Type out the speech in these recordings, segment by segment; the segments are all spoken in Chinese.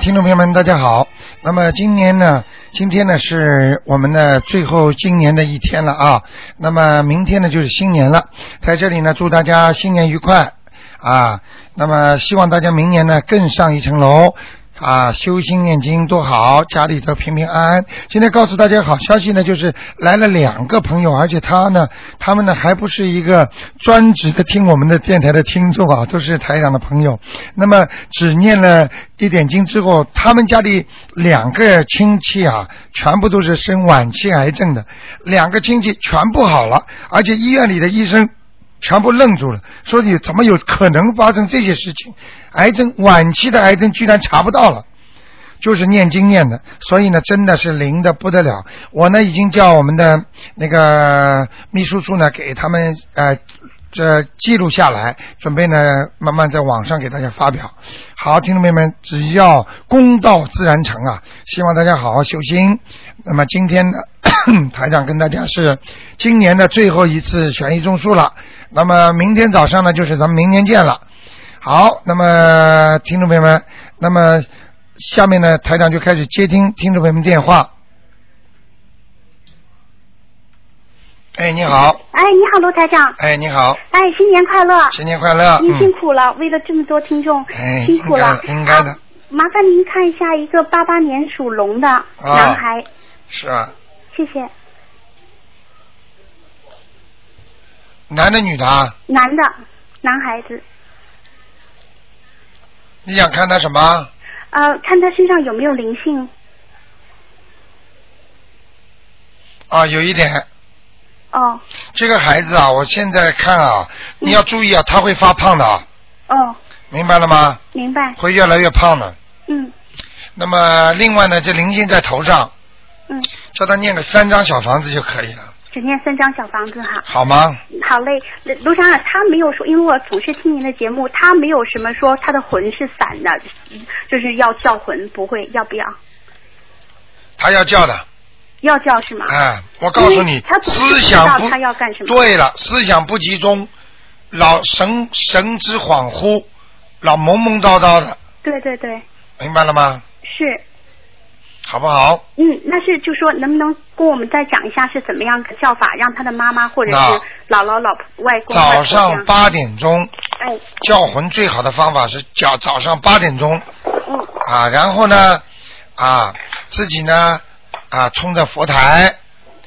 听众朋友们，大家好。那么今年呢，今天呢是我们的最后今年的一天了啊。那么明天呢就是新年了，在这里呢祝大家新年愉快啊。那么希望大家明年呢更上一层楼。啊，修心念经多好，家里头平平安安。今天告诉大家好消息呢，就是来了两个朋友，而且他呢，他们呢还不是一个专职的听我们的电台的听众啊，都是台长的朋友。那么只念了一点经之后，他们家里两个亲戚啊，全部都是生晚期癌症的，两个亲戚全部好了，而且医院里的医生。全部愣住了，说你怎么有可能发生这些事情？癌症晚期的癌症居然查不到了，就是念经念的，所以呢，真的是灵的不得了。我呢已经叫我们的那个秘书处呢给他们呃这记录下来，准备呢慢慢在网上给大家发表。好，听众朋友们，只要公道自然成啊！希望大家好好修心。那么今天呢，台长跟大家是今年的最后一次悬疑综述了。那么明天早上呢，就是咱们明天见了。好，那么听众朋友们，那么下面呢，台长就开始接听听众朋友们电话。哎，你好。哎，你好，罗台长。哎，你好。哎，新年快乐。新年快乐。您辛苦了，为了这么多听众，哎辛苦了。应该的。麻烦您看一下一个八八年属龙的男孩。是啊。谢谢。男的女的？男的，男孩子。你想看他什么？呃，看他身上有没有灵性。啊，有一点。哦。这个孩子啊，我现在看啊，你要注意啊，他会发胖的啊。哦。明白了吗？明白。会越来越胖的。嗯。那么，另外呢，这灵性在头上。嗯。叫他念个三张小房子就可以了。只念三张小房子哈，好吗？好嘞，卢长啊，他没有说，因为我总是听您的节目，他没有什么说他的魂是散的，就是要叫魂，不会，要不要？他要叫的。要叫是吗？哎，我告诉你，他思想不，他要干什么？对了，思想不集中，老神神之恍惚，老懵懵叨叨的。对对对。明白了吗？是。好不好？嗯，那是就说，能不能跟我们再讲一下是怎么样个叫法，让他的妈妈或者是姥姥、老婆、外公早上八点钟，哎，叫魂最好的方法是叫早上八点钟。嗯。啊，然后呢，啊，自己呢，啊，冲着佛台，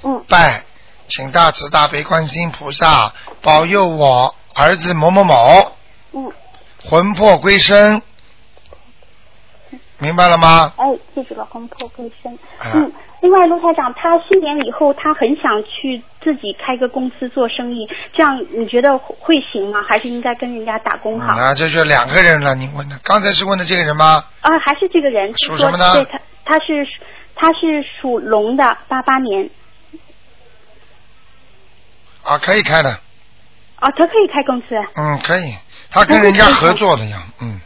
嗯，拜，请大慈大悲观世音菩萨保佑我儿子某某某，嗯，魂魄归生。明白了吗？哎，记住了，魂魄更深。嗯，另外，卢台长，他新年以后，他很想去自己开个公司做生意，这样你觉得会行吗？还是应该跟人家打工好？啊，这就两个人了，你问的，刚才是问的这个人吗？啊，还是这个人。属什么呢？对他，他是他是属龙的，八八年。啊，可以开的。啊，他可以开公司。嗯，可以，他跟人家合作的呀，嗯。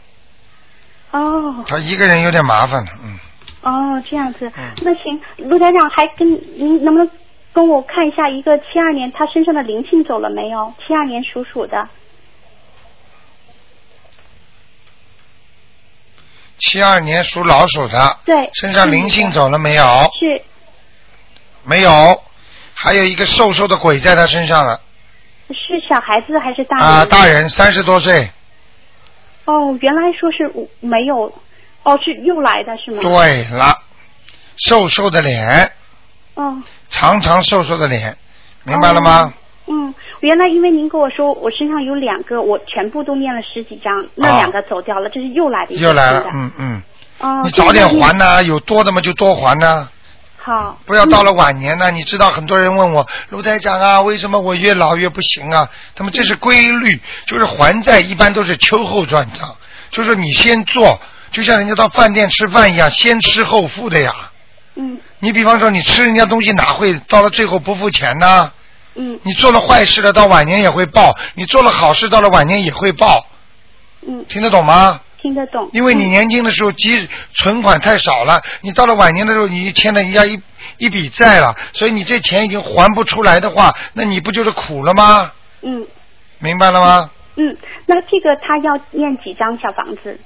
哦，他一个人有点麻烦了，嗯。哦，这样子，那行，陆台长还跟您能不能跟我看一下一个七二年他身上的灵性走了没有？七二年属鼠的。七二年属老鼠的。对。身上灵性走了没有？是。没有，还有一个瘦瘦的鬼在他身上了。是小孩子还是大人？啊，大人，三十多岁。哦，原来说是没有，哦，是又来的是吗？对了，瘦瘦的脸。哦。长长瘦瘦的脸，明白了吗？嗯，原来因为您跟我说我身上有两个，我全部都念了十几张，那两个走掉了，这是又来的一。又来了，嗯嗯。哦。你早点还呢，有多的嘛就多还呢。好。不要到了晚年呢，你知道很多人问我卢台长啊，为什么我越老越不行啊？他们这是规律，就是还债一般都是秋后算账，就是你先做，就像人家到饭店吃饭一样，先吃后付的呀。嗯。你比方说你吃人家东西哪会到了最后不付钱呢？嗯。你做了坏事了，到晚年也会报；你做了好事，到了晚年也会报。嗯。听得懂吗？听得懂，因为你年轻的时候积存款太少了，你到了晚年的时候，你欠了人家一一笔债了，所以你这钱已经还不出来的话，那你不就是苦了吗？嗯，明白了吗？嗯，那这个他要念几张小房子？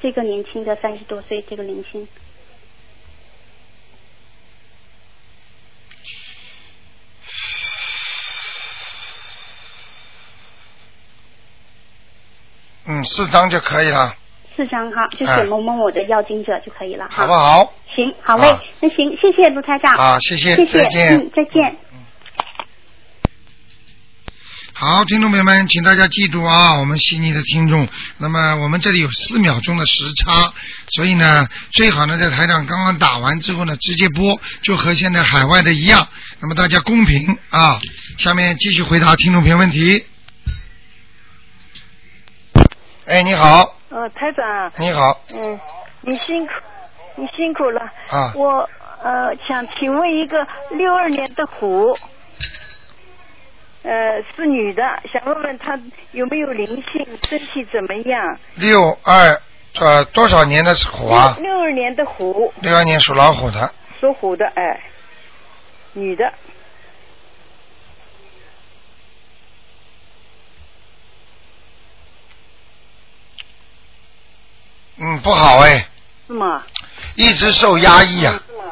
这个年轻的三十多岁这个年轻。嗯，四张就可以了，四张哈，就哎写某某某的要经者就可以了哈。好不好？行，好嘞，啊那行，谢谢卢台长。好，谢谢，谢谢，再见。嗯，再见。好，听众朋友们，请大家记住啊，我们悉尼的听众，那么我们这里有四秒钟的时差，所以呢，最好呢在台长刚刚打完之后呢，直接播，就和现在海外的一样，那么大家公平啊。下面继续回答听众朋友问题。哎，你好，呃，台长，你好，嗯，你辛苦，你辛苦了。啊我呃想请问一个六二年的虎，呃是女的，想问问她有没有灵性，身体怎么样？六二呃多少年的虎啊？六二年的虎，六二年属老虎的，属虎的，哎，女的，嗯，不好哎，是吗？一直受压抑啊，是吗？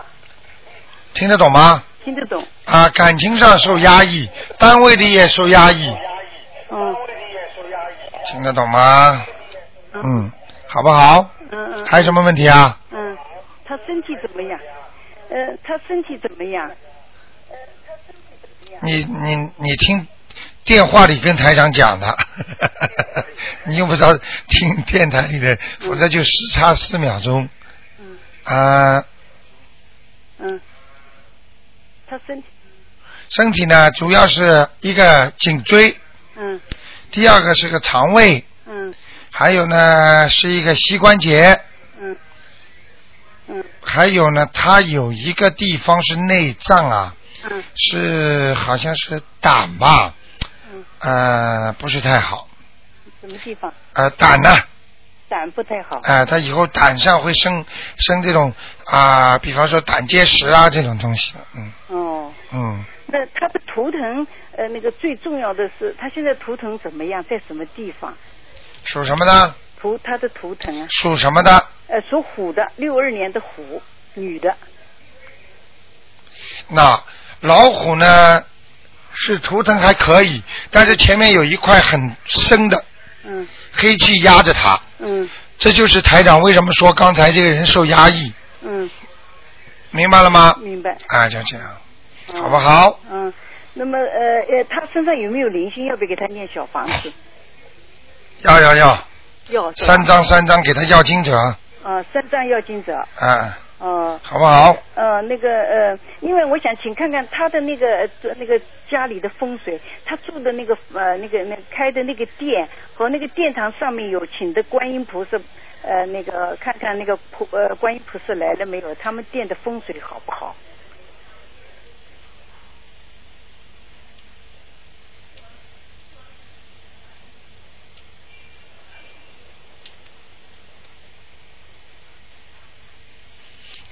听得懂吗？听得懂？啊，感情上受压抑，单位里也受压抑，嗯听得懂吗？嗯，好不好？嗯嗯还有什么问题啊？嗯，他身体怎么样？呃，他身体怎么样？你你你听电话里跟台长讲的，你用不着听电台里的，否则就时差四秒钟。嗯。啊，嗯，他身体，身体呢，主要是一个颈椎，嗯。第二个是个肠胃，嗯。还有呢是一个膝关节，嗯。嗯。还有呢，他有一个地方是内脏啊，嗯。是好像是胆吧，嗯，呃，不是太好，什么地方？呃，胆呢，胆不太好。呃，他以后胆上会生生这种啊、比方说胆结石啊这种东西，嗯哦，嗯，那他的图腾，呃，那个最重要的是，他现在图腾怎么样，在什么地方？属什么的？图他的图腾啊，属什么的？呃，属虎的，六二年的虎，女的。那老虎呢是图腾还可以，但是前面有一块很深的嗯黑气压着他，嗯这就是台长为什么说刚才这个人受压抑，嗯，明白了吗？明白。啊，就这样，哦好不好？嗯，那么呃呃，他身上有没有灵性？要不要给他念小房子？要 要要，要三张三张给他要金者，啊，三张要金者。啊，哦、好不好？呃，那个呃，因为我想请看看他的那个呃那个家里的风水，他住的那个呃那个那开的那个店和那个殿堂上面有请的观音菩萨，呃那个看看那个菩呃观音菩萨来了没有？他们店的风水好不好？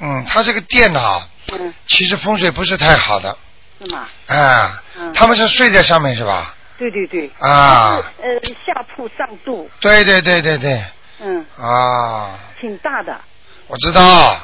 嗯，他这个电脑，嗯，其实风水不是太好的，是吗？啊，嗯。他们是睡在上面是吧？对对对。啊，呃，下铺上肚，对对对对对，嗯，啊，挺大的，我知道，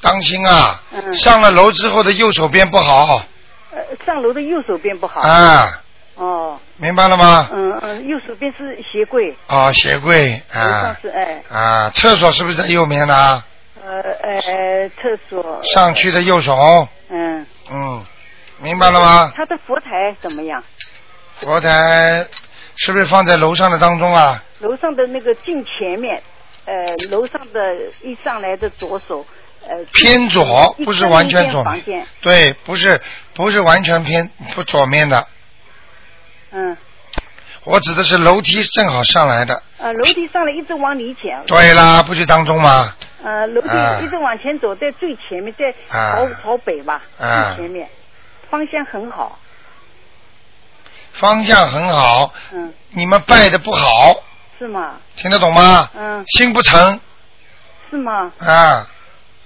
当心啊，嗯。上了楼之后的右手边不好，呃，上楼的右手边不好。啊，哦，明白了吗？嗯嗯，右手边是鞋柜，哦，鞋柜啊。是哎，啊，厕所是不是在右面呢？呃呃，厕所。上去的右手，嗯。嗯，明白了吗？他的佛台怎么样？佛台是不是放在楼上的当中啊？楼上的那个镜前面，呃，楼上的一上来的左手，呃，偏左，不是完全左对，不是不是完全偏不左面的，嗯，我指的是楼梯正好上来的。呃，楼梯上来一直往里捡，对啦，不就当中吗？呃，楼梯啊一直往前走，在最前面，在啊朝朝北吧，啊最前面，方向很好，方向很好，嗯，你们拜的不好，是吗？听得懂吗？嗯，心不诚是吗？啊！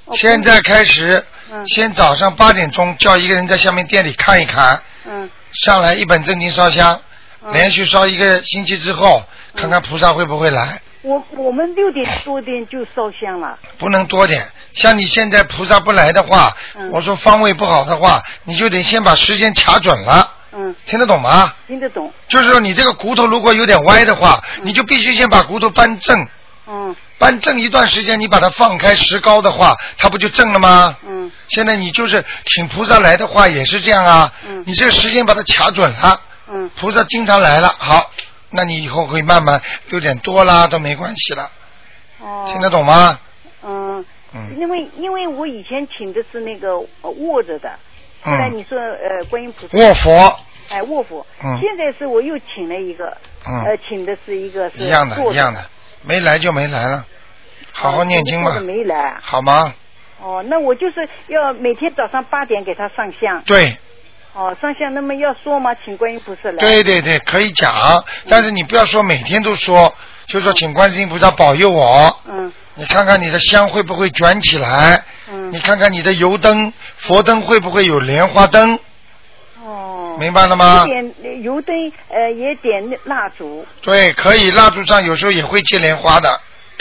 哦现在开始，嗯先早上八点钟叫一个人在下面店里看一看，嗯上来一本正经烧香，嗯连续烧一个星期之后，看看菩萨会不会来。我我们六点多点就烧香了。不能多点。像你现在菩萨不来的话，嗯。我说方位不好的话，你就得先把时间卡准了，嗯，听得懂吗？听得懂。就是说你这个骨头如果有点歪的话，你就必须先把骨头扳正，嗯。扳正一段时间，你把它放开石膏的话，它不就正了吗？嗯。现在你就是请菩萨来的话也是这样啊，嗯。你这个时间把它卡准了，嗯。菩萨经常来了，好，那你以后会慢慢有点多啦都没关系了，哦。听得懂吗？嗯。嗯因为因为我以前请的是那个呃卧着的，后来嗯，你说呃观音菩萨卧佛，哎卧佛，嗯现在是我又请了一个，嗯呃请的是一个是一样的，一样的，没来就没来了，好好念经吧哦坐着，没来啊。好吗？哦，那我就是要每天早上八点给他上香。对，哦，上香，那么要说吗？请观音菩萨来。对对对，可以讲，但是你不要说每天都说，就说请观世音菩萨保佑我，嗯你看看你的香会不会卷起来，嗯。你看看你的油灯、佛灯会不会有莲花灯，哦。明白了吗？点油灯，呃，也点蜡烛。对，可以，蜡烛上有时候也会接莲花的，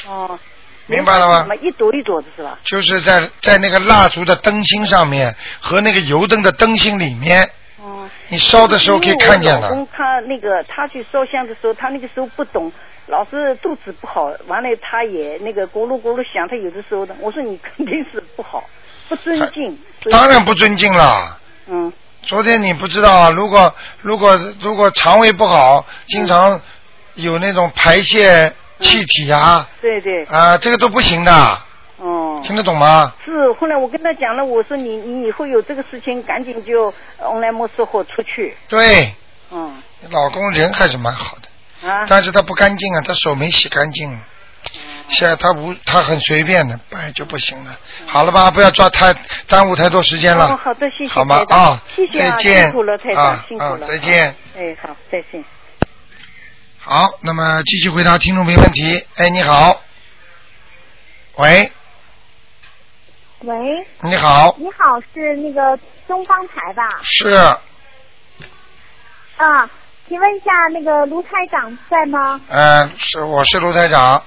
哦。明白了吗什么一朵一朵的是吧？就是在在那个蜡烛的灯芯上面和那个油灯的灯芯里面，哦。你烧的时候可以看见的。因为我老公他那个他去烧香的时候，他那个时候不懂，老是肚子不好，完了他也那个咕噜咕噜响，他有的时候的，我说你肯定是不好，不尊敬。当然不尊敬了。嗯昨天你不知道啊，如果如果如果肠胃不好，经常有那种排泄气体啊对对啊，这个都不行的，哦。听得懂吗？是，后来我跟他讲了，我说你你以后有这个事情，赶紧就翁来莫说后出去。对，嗯你老公人还是蛮好的，啊，但是他不干净啊，他手没洗干净。现在他无，他很随便的，摆就不行了。好了吧，不要抓太耽误太多时间了。哦，好的，谢谢好吗啊，谢谢啊，再见辛苦了，太长，啊辛苦了，啊再见。哎，好，再见。好，那么继续回答听众朋友问题。哎，你好，喂，喂，你好，你好，是那个东方台吧？是。啊，请问一下，那个卢台长在吗？嗯，是我是卢台长，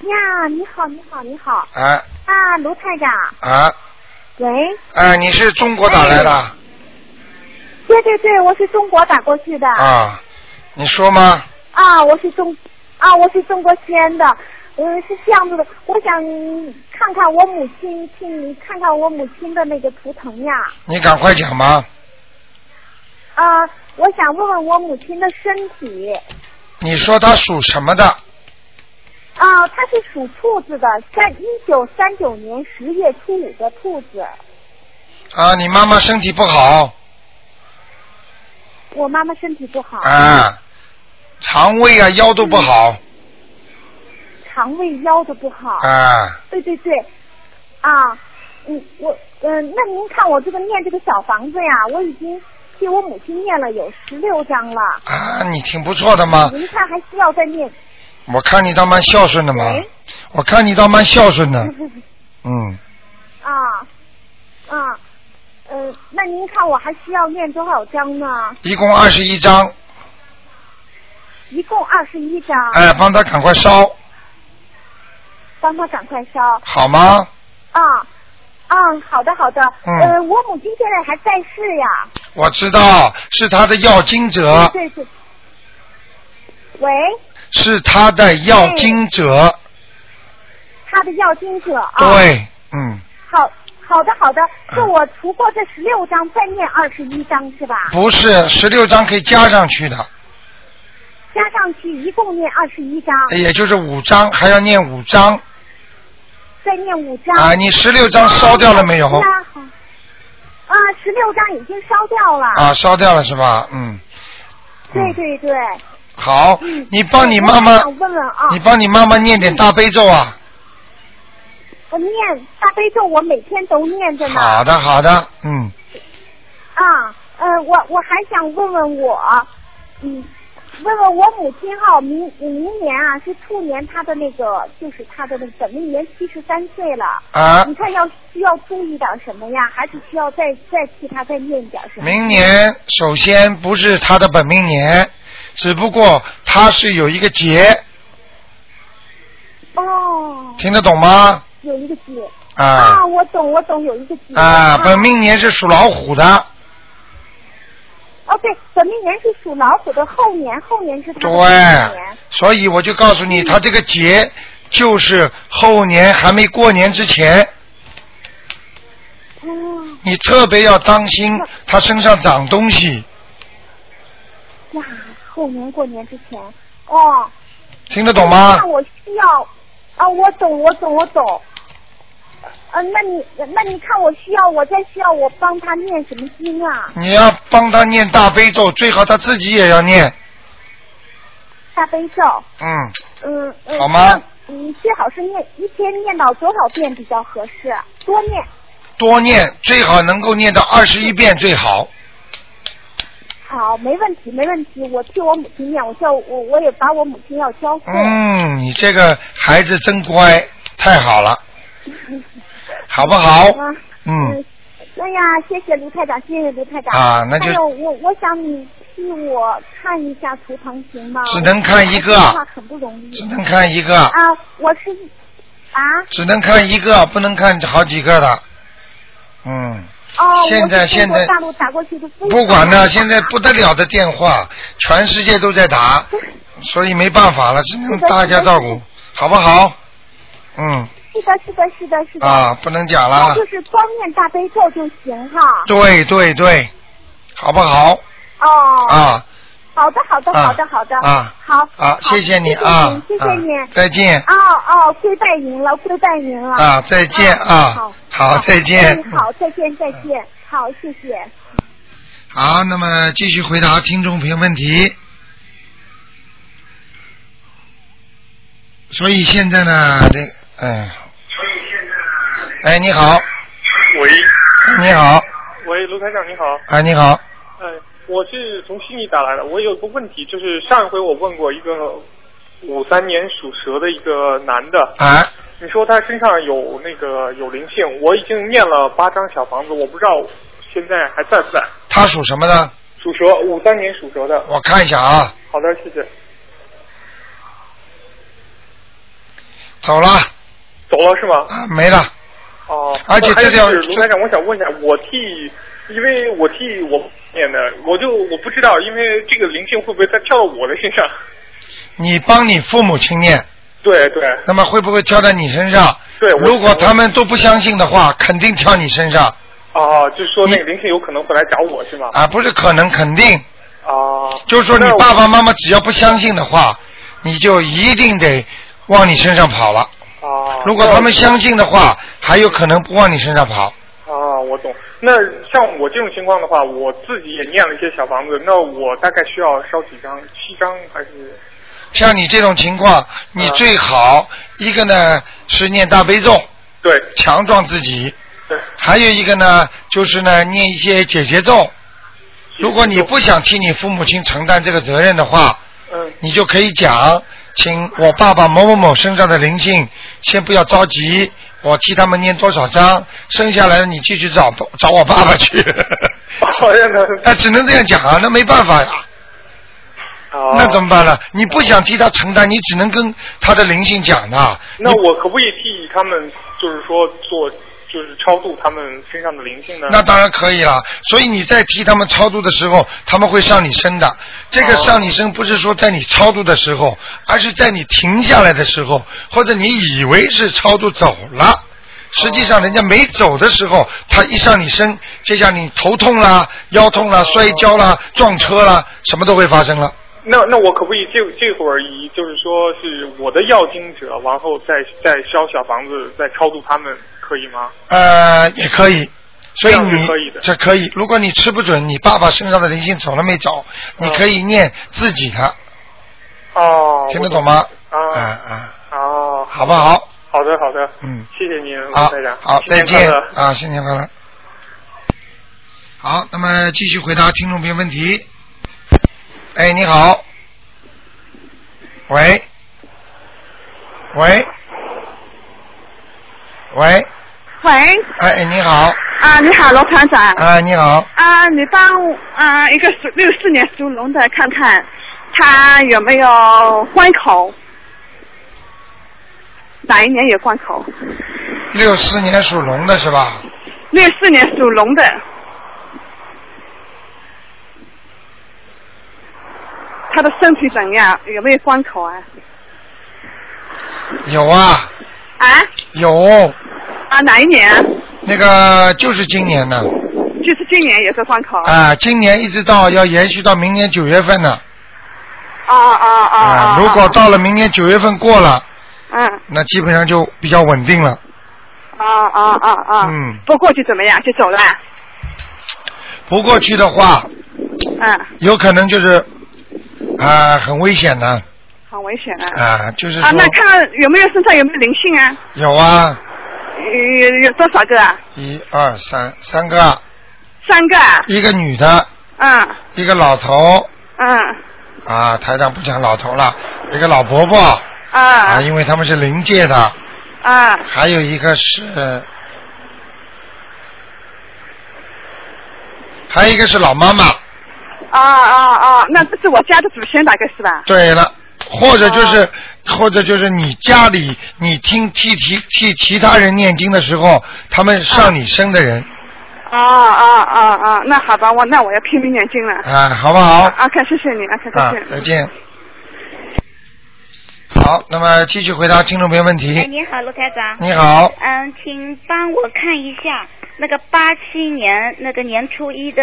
呀，你好，你好，你好。哎啊，卢台长，啊。喂，哎，你是中国打来的？对对对，我是中国打过去的。啊？你说吗？啊，我是中啊，我是中国西安的，嗯，是这样子的，我想看看我母亲，请你看看我母亲的那个图腾呀，你赶快讲吧。啊，我想问问我母亲的身体，你说她属什么的？啊，她是属兔子的，三一九三九年十月初五的兔子。啊，你妈妈身体不好我妈妈身体不好，啊，肠胃啊腰都不好。肠胃腰都不好。啊。对对对，啊，嗯，我嗯、那您看我这个念这个小房子呀，我已经替我母亲念了有十六章了。啊，你挺不错的嘛，您看还需要再念？我看你倒蛮孝顺的嘛。喂，我看你倒蛮孝顺的，嗯，啊啊，呃，那您看我还需要念多少章呢？一共二十一章，一共二十一章，哎，帮他赶快烧，帮他赶快烧。好吗？啊啊，好的好的。嗯呃，我母亲现在还在世呀。我知道是他的要经者，对对。喂，是他的要经者，他的要经者啊。。对，嗯，好，好的好的，是我除过这十六章，再念二十一章是吧？不是十六章可以加上去的，加上去一共念二十一章，也就是五章，还要念五章再念五章。啊。你十六章烧掉了没有？是啊，十六章已经烧掉了。啊，烧掉了是吧？嗯。对嗯对对。好嗯，你帮你妈妈还，想问问啊，你帮你妈妈念点大悲咒啊。我念大悲咒，我每天都念着呢。好的，好的，嗯，啊，呃，我我还想问问我，嗯，问问我母亲哈，明明年啊是兔年，她的那个就是她的那个本命年七十三岁了，啊你，看要需要注意点什么呀？还是需要再再替她再念一点什么？明年首先不是她的本命年，只不过他他是有一个劫，哦，听得懂吗？有一个劫。啊啊，我懂，我懂，有一个劫。啊，本命年是属老虎的，哦，对，本命年是属老虎的，后年后年是对。，所以我就告诉你，他这个劫就是后年还没过年之前，哦，你特别要当心他身上长东西，呀，后年过年之前，哦。听得懂吗那？我需要啊，我懂，我懂，我懂。呃，那你那你看我需要，我再需要我帮他念什么经啊？你要帮他念大悲咒，最好他自己也要念，大悲咒，嗯，嗯嗯。好吗？嗯，最好是念一天念到多少遍比较合适？多念。多念，最好能够念到二十一遍最好。好，没问题，没问题。我替我母亲念，我叫我我也把我母亲要教会。嗯，你这个孩子真乖，太好了，好不好？啊嗯，哎呀，谢谢卢台长，谢谢卢台长。啊那就还有我，我想你替我看一下图腾行吗？只能看一个很不容易。只能看一个，啊，我是啊只能看一个，不能看好几个的。嗯，哦，现在我现在大陆打过去的，不管呢，现在不得了的电话，全世界都在打，所以没办法了，只能大家照顾，好不好？嗯，是的，是的，是的，是的。啊，不能讲了。那就是光念大悲咒就行哈。对对对，好不好？哦。啊好的，好的，啊好的，好的。啊好。啊，好谢谢你啊，谢谢啊你。再见哦哦，跪拜您了，跪拜您了。啊，再见啊啊好，好，再见嗯。好，再见，再见。好，谢谢。好，那么继续回答听众朋友问题。所以现在呢，这哎，哎，你好，喂，你好，喂，卢台长你好，哎，你好，哎，我是从悉尼打来的，我有个问题，就是上一回我问过一个五三年属蛇的一个男的，啊，你说他身上有那个有灵性，我已经念了八张小房子，我不知道现在还在不在。他属什么的？属蛇，五三年属蛇的。我看一下啊，好的，谢谢。走了，走了是吗？啊，没了，哦，而且这条卢台长，我想问一下，我替，因为我替我念的，我就我不知道，因为这个灵性会不会再跳到我的身上？你帮你父母亲念，对对那么会不会跳在你身上？对，如果他们都不相信的话，肯定跳你身上啊，就是说那个灵性有可能会来找我是吗？啊，不是可能，肯定。啊，就是说你爸爸妈妈只要不相信的话，你就一定得往你身上跑了。啊，如果他们相信的话，还有可能不往你身上跑。啊，我懂。那像我这种情况的话，我自己也念了一些小房子，那我大概需要烧几张？七张还是？像你这种情况，你最好一个呢是念大悲咒，对强壮自己；对，还有一个呢就是呢念一些解结咒。如果你不想替你父母亲承担这个责任的话，嗯，你就可以讲，请我爸爸某某某身上的灵性，先不要着急，我替他们念多少章，生下来的你继续找找我爸爸去。好像的。那只能这样讲啊，那没办法呀。啊，那怎么办呢？你不想替他承担，你只能跟他的灵性讲的。那我可不可以替他们，就是说做，就是超度他们身上的灵性呢？那当然可以了。所以你在替他们超度的时候，他们会上你身的。这个哦上你身不是说在你超度的时候，而是在你停下来的时候，或者你以为是超度走了。实际上，人家没走的时候，他一上你身，接下来你头痛啦、腰痛啦、摔跤啦、撞车啦，什么都会发生了。那那我可不可以这这会儿以就是说是我的要经者，然后再再烧小房子，再超度他们，可以吗？呃，也可以。所以你这可以，如果你吃不准你爸爸身上的灵性走了没走，你可以念自己的，哦，听得懂吗？啊啊啊，哦，好不好？好的好的，嗯，谢谢您，卢好，，好，再见啊，新年快乐。好，那么继续回答听众朋友问题。哎，你好。喂。喂。喂，喂，哎，你好，啊，你好，罗团长。啊，你好，啊，你帮啊一个属六四年属龙的看看，他有没有关口？哪一年有关口？六四年属龙的是吧？六四年属龙的。他的身体怎样？有没有关口啊？有啊。啊？有。啊，哪一年？那个就是今年呢。就是今年也是关口。啊，今年一直到要延续到明年九月份呢。啊啊啊！啊，如果到了明年九月份过了，嗯，那基本上就比较稳定了。啊啊啊啊！嗯。不过去怎么样？就走了。不过去的话，嗯，有可能就是啊，很危险的。很危险啊！啊，就是啊，那看看有没有身上有没有灵性啊？有啊，有有多少个啊？一二三，三个，三个啊。一个女的，嗯一个老头嗯啊，台长不讲老头了，一个老伯伯啊，啊因为他们是临界的，啊还有一个是，还有一个是老妈妈。啊啊啊！那这是我家的祖先大概是吧？对了，或者就是，哦或者就是你家里你听替替替其他人念经的时候，他们上你身的人啊啊啊啊！那好吧，我那我要拼命念经了。啊，好不好？啊，看谢谢你，啊，看啊谢谢。，再见。好，那么继续回答听众朋友问题哎，题。你好，卢台长。你好，嗯，请帮我看一下那个八七年那个年初一的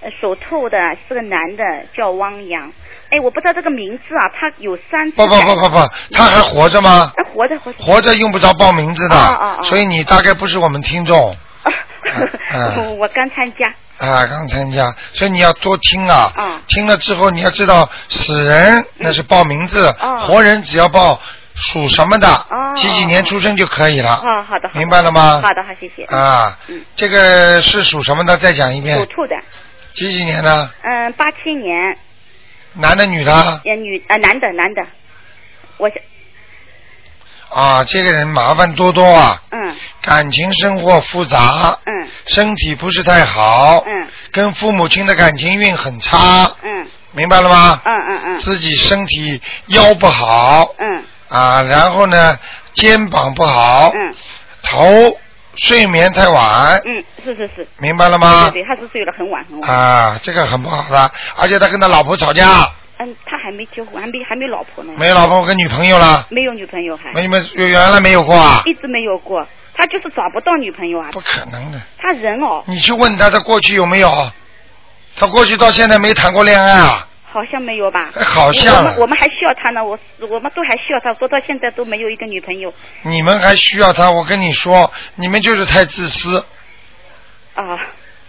呃属兔的是个男的，叫汪洋。哎，我不知道这个名字啊，他有三次不不不不不，他还活着吗？哎，活着活着。活着用不着报名字的，哦哦哦所以你大概不是我们听众 嗯我刚参加。啊，刚参加，所以你要多听啊。嗯听了之后，你要知道死人那是报名字，哦活人只要报属什么的，哦几几年出生就可以了。哦，好的。好的明白了吗好的，好，谢谢。啊，嗯这个是属什么的？再讲一遍属。兔的，几几年呢？嗯，八七年，男的女的？呃，女呃男的男的，我想啊，这个人麻烦多多啊，嗯。感情生活复杂，嗯。身体不是太好，嗯。跟父母亲的感情运很差，嗯。明白了吗？嗯嗯嗯。自己身体腰不好嗯。啊，然后呢肩膀不好，嗯。头睡眠太晚，嗯，是是是。明白了吗？对对对，他是睡得很晚很晚。啊，这个很不好的，而且他跟他老婆吵架，嗯，他还没结婚，还没还没老婆呢。没老婆跟女朋友了，没有女朋友还。没没原来没有过啊？一直没有过，他就是找不到女朋友啊。不可能的，他人哦，你去问他，他过去有没有？他过去到现在没谈过恋爱啊？好像没有吧？哎好像我们我们还笑他呢，我我们都还需要他，说到现在都没有一个女朋友你们还需要他？我跟你说，你们就是太自私。啊。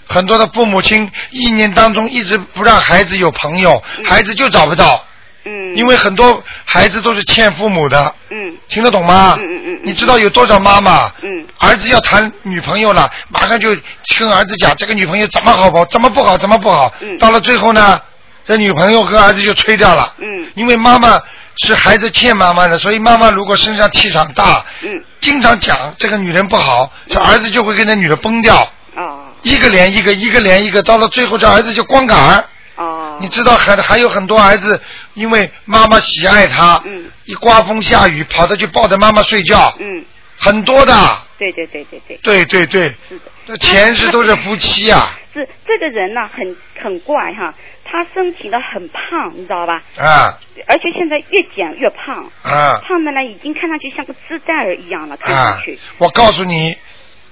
很多的父母亲一年当中一直不让孩子有朋友，孩子就找不到。嗯。因为很多孩子都是欠父母的。嗯。听得懂吗？嗯嗯嗯。你知道有多少妈妈？嗯。儿子要谈女朋友了，马上就跟儿子讲这个女朋友怎么好不怎么不好，怎么不好。嗯。到了最后呢，这女朋友和儿子就吹掉了。嗯。因为妈妈是孩子欠妈妈的，所以妈妈如果身上气场大，嗯。经常讲这个女人不好，这儿子就会跟那女的崩掉。哦。一个连一个，一个连一个，到了最后这儿子就光杆儿。哦。你知道还还有很多儿子，因为妈妈喜爱他，嗯。一刮风下雨跑着去抱着妈妈睡觉，嗯。很多的。对对对对对。对对对。是的。这前世都是夫妻啊。是这个人呢，很很怪哈，他身体呢很胖，你知道吧？啊而且现在越减越胖，啊胖的呢已经看上去像个鸡蛋儿一样了，看啊上去。！我告诉你，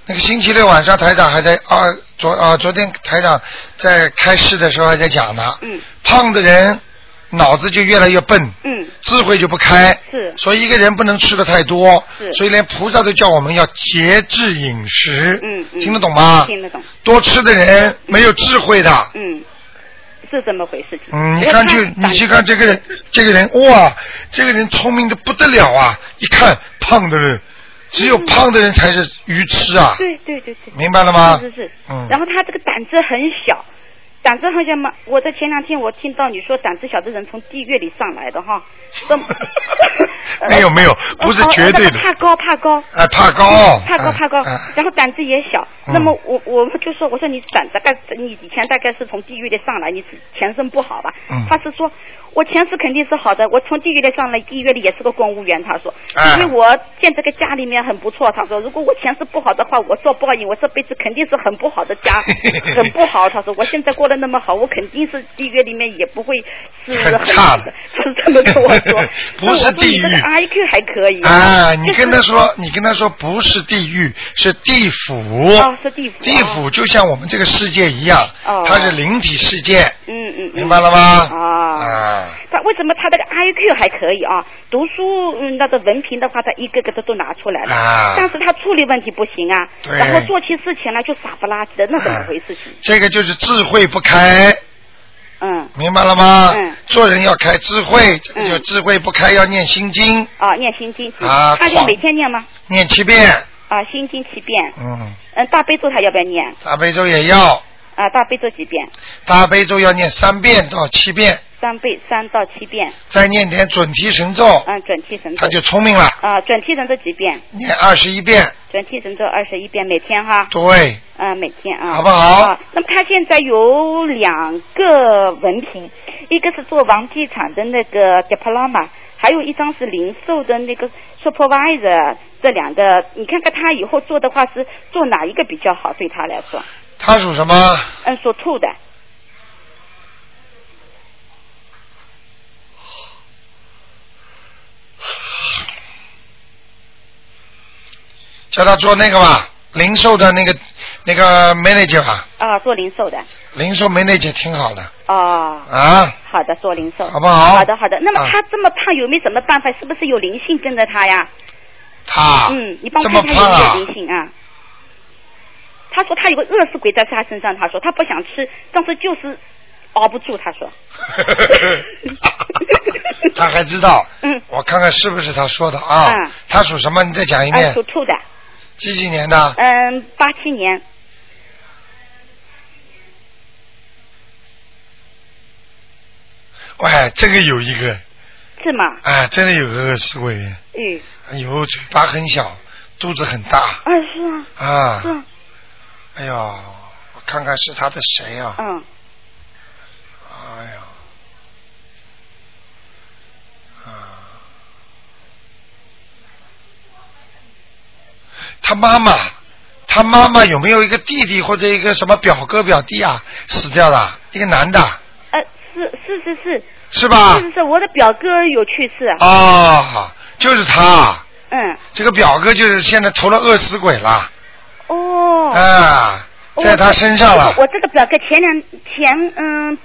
那个星期六晚上台长还在啊昨啊昨天台长在开市的时候还在讲呢。嗯。胖的人脑子就越来越笨。嗯。智慧就不开。是。所以一个人不能吃的太多。是所以连菩萨都叫我们要节制饮食。嗯嗯。听得懂吗？听得懂。多吃的人没有智慧的。嗯，是这么回事情。嗯，你看就，你去看这个人，这个人哇，这个人聪明的不得了啊！一看胖的人，只有胖的人才是愚痴啊！对对对对。明白了吗是是是。嗯然后他这个胆子很小，胆子好像嘛，我在前两天我听到你说胆子小的人从地狱里上来的哈，这么？没 有没有，不是绝对的。怕高怕高。哎，怕高。怕高怕高哎哎，然后胆子也小。嗯那么我我就说，我说你胆大概你以前大概是从地狱里上来，你是前身不好吧？嗯他是说我前世肯定是好的，我从地狱里上来，地狱里也是个公务员。他说，哎因为我建这个家里面很不错。他说，如果我前世不好的话，我做报应，我这辈子肯定是很不好的家，很不好。他说，我现在过得那么好，我肯定是地狱里面也不会是很差的他是这么跟我说。不是地狱那我说你这个 IQ 还可以。啊，你就是跟他说，你跟他说不是地狱，是地府。哦是地府地府就像我们这个世界一样，哦它是灵体世界，嗯嗯，嗯明白了吗？啊。啊，他为什么他那个 IQ 还可以啊？读书嗯那个文凭的话，他一个个的都拿出来了。啊但是他处理问题不行啊。对然后做起事情来就傻不拉几的，那怎么回事情？这个就是智慧不开，嗯。明白了吗？嗯做人要开智慧，这个就嗯智慧不开，要念心经，啊，念心经。啊他就每天念吗？念七遍。啊，心经七遍。嗯，嗯，大悲咒他要不要念？大悲咒也要，啊，大悲咒几遍？大悲咒要念三遍到七遍，三倍三到七遍。再念点准提神咒，嗯，准提神咒。他就聪明了。啊，准提神咒几遍？念二十一遍，准提神咒二十一遍，每天哈。对，啊，每天啊，好不好啊，那么他现在有两个文凭，一个是做房地产的那个 diploma，还有一张是零售的那个 supervisor。这两个，你看看他以后做的话是做哪一个比较好？对他来说，他属什么？嗯，属兔的。叫他做那个吧，零售的那个那个 manager 吧，啊，做零售的。零售 manager 挺好的哦，啊。好的，做零售。好不好好的，好的。那么啊他这么胖，有没有什么办法？是不是有灵性跟着他呀？他嗯，你帮我看看有没有灵性啊？他说他有个饿死鬼在他身上，他说他不想吃，但是就是熬不住，他说。他还知道。嗯。我看看是不是他说的啊？嗯他属什么？你再讲一啊，遍属。兔的，几几年的？嗯，八七年，喂，这个有一个，是吗？哎，真的有个饿死鬼，嗯，哎呦，嘴巴很小，肚子很大。啊是啊，啊。是。啊，哎呦，我看看是他的谁啊？嗯，哎呀，啊，他妈妈，他妈妈有没有一个弟弟或者一个什么表哥表弟啊？死掉了，一个男的，呃，是是是是，是吧是？是是，我的表哥有去世，啊，就是他，嗯，这个表哥就是现在投了饿死鬼了，哦，啊，哦在他身上了我，我这个表哥前两前嗯。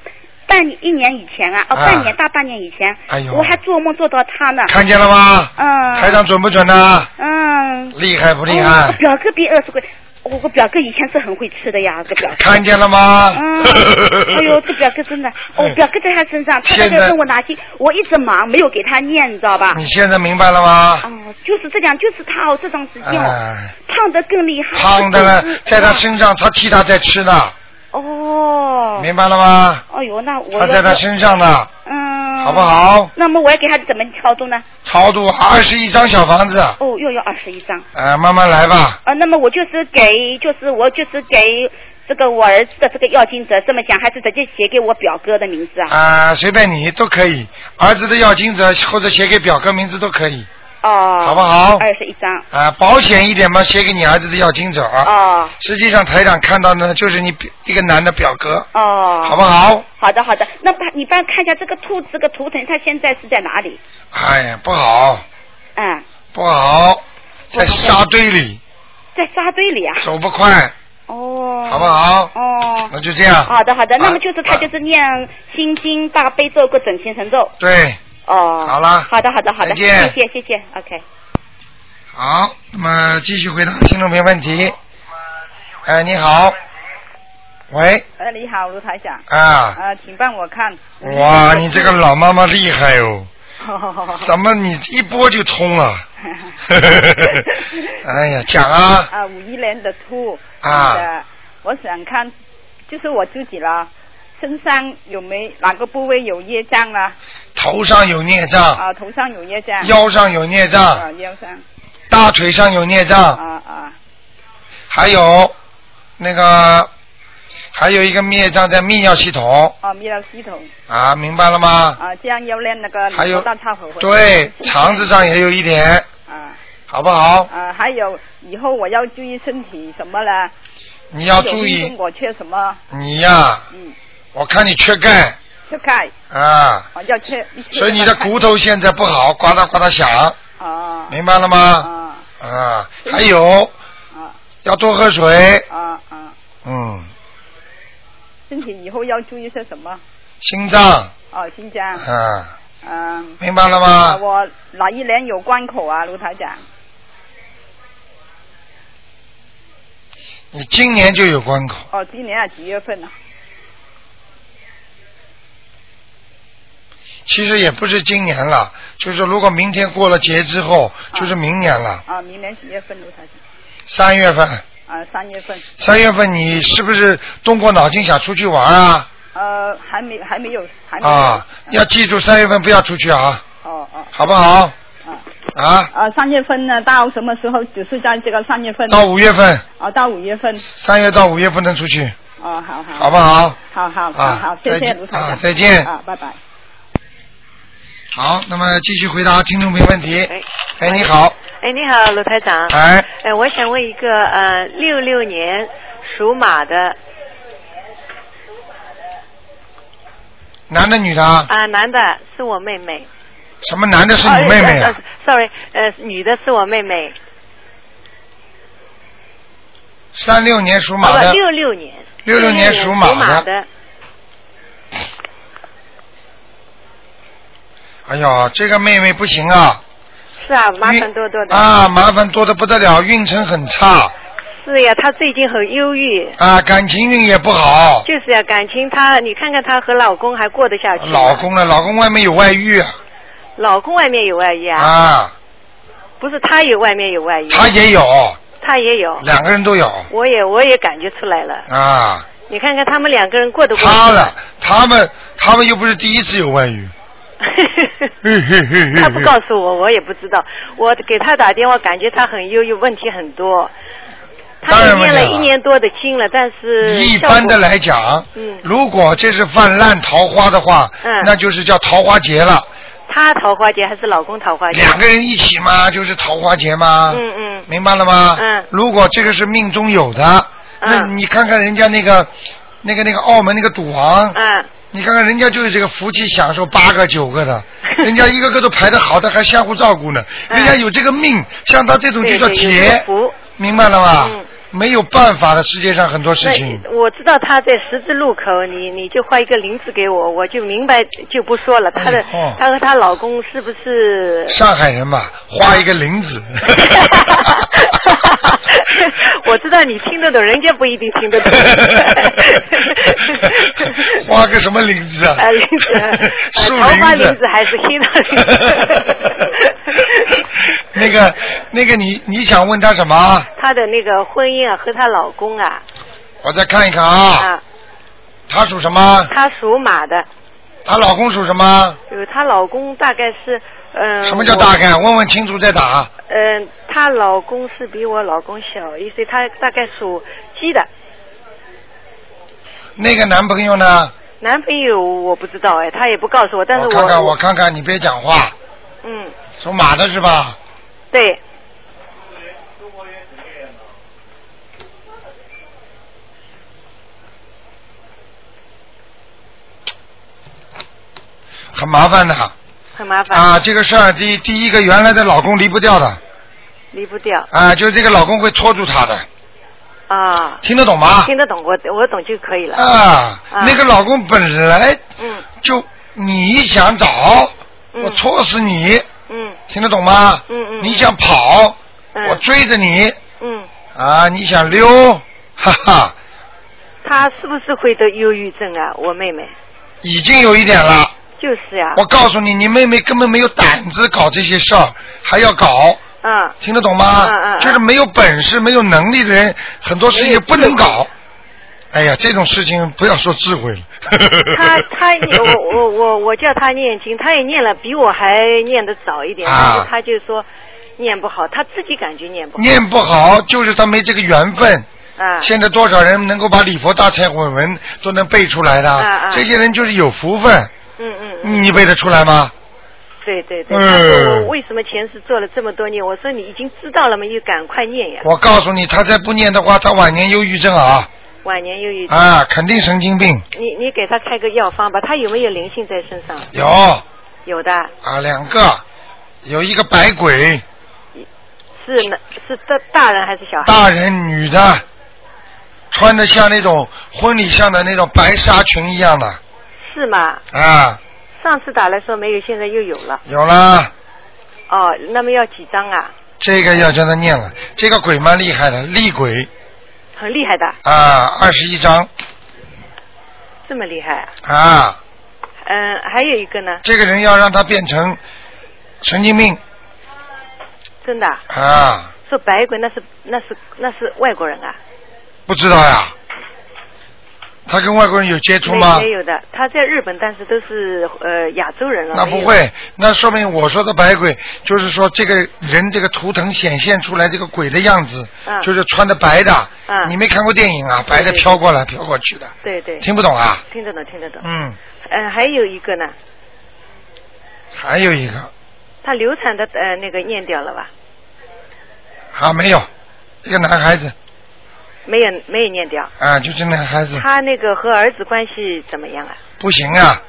半一年以前啊，哦，啊半年大半年以前，哎呦我还做梦做到他呢。看见了吗？嗯。台长准不准呢？嗯。厉害不厉哦害我？表哥比二十岁，我我表哥以前是很会吃的呀，这表哥。看见了吗？嗯，哎呦，这表哥真的，哦，表哥在他身上，他在个跟我拿经，我一直忙没有给他念，你知道吧？你现在明白了吗？哦，就是这样，就是他哦，这段时间哦，哎，胖的更厉害。胖的呢，在他身上，他替他在吃呢，哦。明白了吗？哎呦，那我他在他身上呢，嗯，好不？好？那么我要给他怎么操作呢？超度二十一张小房子，哦，又要二十一张。呃，慢慢来吧。啊，那么我就是给，就是我就是给这个我儿子的这个要金者这么讲，还是直接写给我表哥的名字啊？啊、随便你都可以，儿子的要金者或者写给表哥名字都可以，哦，好不好二十一张。啊、保险一点嘛，写给你儿子的要经者。哦实际上台长看到呢，就是你表一个男的表哥，哦。好不好？好的好的，那么你帮看一下这个兔子这个图腾，它现在是在哪里？哎呀，不好，嗯，不好，在沙堆里在沙堆里啊。走不快，哦。好不好？哦。那就这样。好的好的，那么就是他啊就是念心经、大悲咒和准提神咒。对，哦。好了好的好的好的，再见谢谢谢谢，OK。好，那么继续回答听众朋友问题。哎，你好，喂，呃，你好，卢台长。啊，呃，请帮我看。哇，你这个老妈妈厉害哦，个怎么你一拨就通了？哎呀，讲啊，啊，五一年的兔。啊我想看，就是我自己了。身上有没哪个部位有业障啊？头上有孽障，啊，头上有业障。腰上有孽障，啊，腰上。大腿上有孽障，啊啊还有那个还有一个孽障在泌尿系统啊，泌尿系统啊，明白了吗？啊，这样要练那个还有。对，肠子上也有一点，啊好不好？啊，还有以后我要注意身体什么了？你要注意动我缺什么？你呀，嗯，我看你缺钙缺钙，啊，我，要缺。所以你的骨头现在不好，呱嗒呱嗒响，啊 明白了吗？啊啊，还有啊要多喝水，啊啊，嗯，身体以后要注意些什么？心脏，哦，心脏。啊，嗯。明白了啊吗？我哪一年有关口啊，卢台长？你今年就有关口，哦，今年啊几月份呢、其实也不是今年了，就是如果明天过了节之后，就是明年了，啊，明年几月份，卢台长？三月份。啊，三月份。三月份你是不是动过脑筋想出去玩啊？呃，还没还没有，还没有。啊，要记住三月份不要出去啊，哦哦。好不好？啊。啊，啊，三月份呢，到什么时候？只是在这个三月份。到五月份。啊，到五月份。三月到五月不能出去，哦，好好。好不好？好好好啊好，谢再见谢卢台长。啊再见啊，拜拜。好，那么继续回答听众朋友问题。哎，哎你好，哎，你好，罗台长。哎。哎，我想问一个呃，六六年属马的男的女的啊？啊、男的是我妹妹。什么男的是你妹妹啊？哦呃呃 Sorry，呃，女的是我妹妹。三六年属马哦，的不，，六六年。六六年属属马的。马的。哎呀，这个妹妹不行啊！是啊，麻烦多多的。啊，麻烦多的不得了，运程很差是呀，她最近很忧郁。啊，感情运也不好。就是呀，感情她，你看看她和老公还过得下去。老公呢？老公外面有外遇啊老公外面有外遇啊？啊，不是，她有外面有外遇。她也有，她也有。两个人都有我也我也感觉出来了。啊。你看看他们两个人过得过他了，他们他们又不是第一次有外遇。他不告诉我，我也不知道。我给他打电话，感觉他很忧郁，问题很多。他念了一年多的经了，但是一般的来讲，嗯，如果这是泛滥桃花的话，嗯那就是叫桃花劫了。他桃花劫还是老公桃花劫？两个人一起嘛，就是桃花劫嘛。嗯嗯。明白了吗？嗯。如果这个是命中有的，那你看看人家那个、那个、那个澳门那个赌王，嗯。你看看人家就是这个福气享受八个九个的，人家一个个都排的好的，还相互照顾呢。人家有这个命，像他这种就叫劫福，明白了吧？嗯没有办法的，世界上很多事情。那我知道他在十字路口，你你就画一个林子给我，我就明白就不说了。她的、哦她和她老公是不是？上海人嘛，画一个林子。我知道你听得懂，人家不一定听得懂。画个什么林子啊？啊，林子，桃花林子林子还是黑的林子？那个那个你你想问他什么？她的那个婚姻啊，和她老公啊，我再看一看啊。啊，她属什么？她属马的，她老公属什么？有她老公大概是，嗯、什么叫大概？问问清楚再打。嗯，她老公是比我老公小一岁，她大概属鸡的。那个男朋友呢？男朋友我不知道哎，他也不告诉我，但是我看看，我看看，你别讲话。嗯，属马的是吧？对，很麻烦的很麻烦，啊！这个事儿，第第一个原来的老公离不掉的离不掉啊，就是这个老公会拖住她的，啊。听得懂吗？听得懂，我我懂就可以了。啊，啊那个老公本来嗯就你想找，嗯我戳死你，嗯听得懂吗？嗯嗯你想跑，嗯我追着你嗯，啊！你想溜，哈哈，他是不是会得忧郁症啊？我妹妹已经有一点了。就是呀、我告诉你，你妹妹根本没有胆子搞这些事儿，还要搞，嗯听得懂吗？嗯嗯嗯就是没有本事、没有能力的人，很多事情不能搞。哎呀，这种事情不要说智慧了。他他我我我我叫他念经，他也念了，比我还念的早一点，啊但是他就说念不好，他自己感觉念不好。念不好就是他没这个缘分。啊，现在多少人能够把礼佛大忏悔文都能背出来的？啊啊这些人就是有福分。嗯嗯你你背得出来吗？对对对，嗯他说我为什么前世做了这么多年？我说你已经知道了嘛，又赶快念呀。我告诉你，他再不念的话，他晚年忧郁症啊晚年忧郁症。啊，肯定神经病。你你给他开个药方吧，他有没有灵性在身上？有啊，有的，啊两个，有一个白鬼，是男是大大人还是小孩？大人女的，穿的像那种婚礼上的那种白纱裙一样的是吗？啊，上次打来说没有，现在又有了。有了。哦，那么要几张啊？这个要叫他念了，这个鬼蛮厉害的，厉鬼很厉害的，啊，二十一张。这么厉害啊？啊，嗯，还有一个呢，这个人要让他变成神经病。真的啊？啊，说白鬼那是那是那是外国人啊？不知道呀？他跟外国人有接触吗没？有的，他在日本，但是都是呃亚洲人了。那不会，那说明我说的白鬼，就是说这个人这个图腾显现出来这个鬼的样子，嗯就是穿的白的。嗯你没看过电影啊？白的飘过来飘过去的，对对。听不懂啊？听得懂，听得懂。嗯，嗯，还有一个呢，还有一个他流产的呃那个念掉了吧？啊没有，一个男孩子没有没有念掉。啊，就是男孩子他那个和儿子关系怎么样啊？不行啊，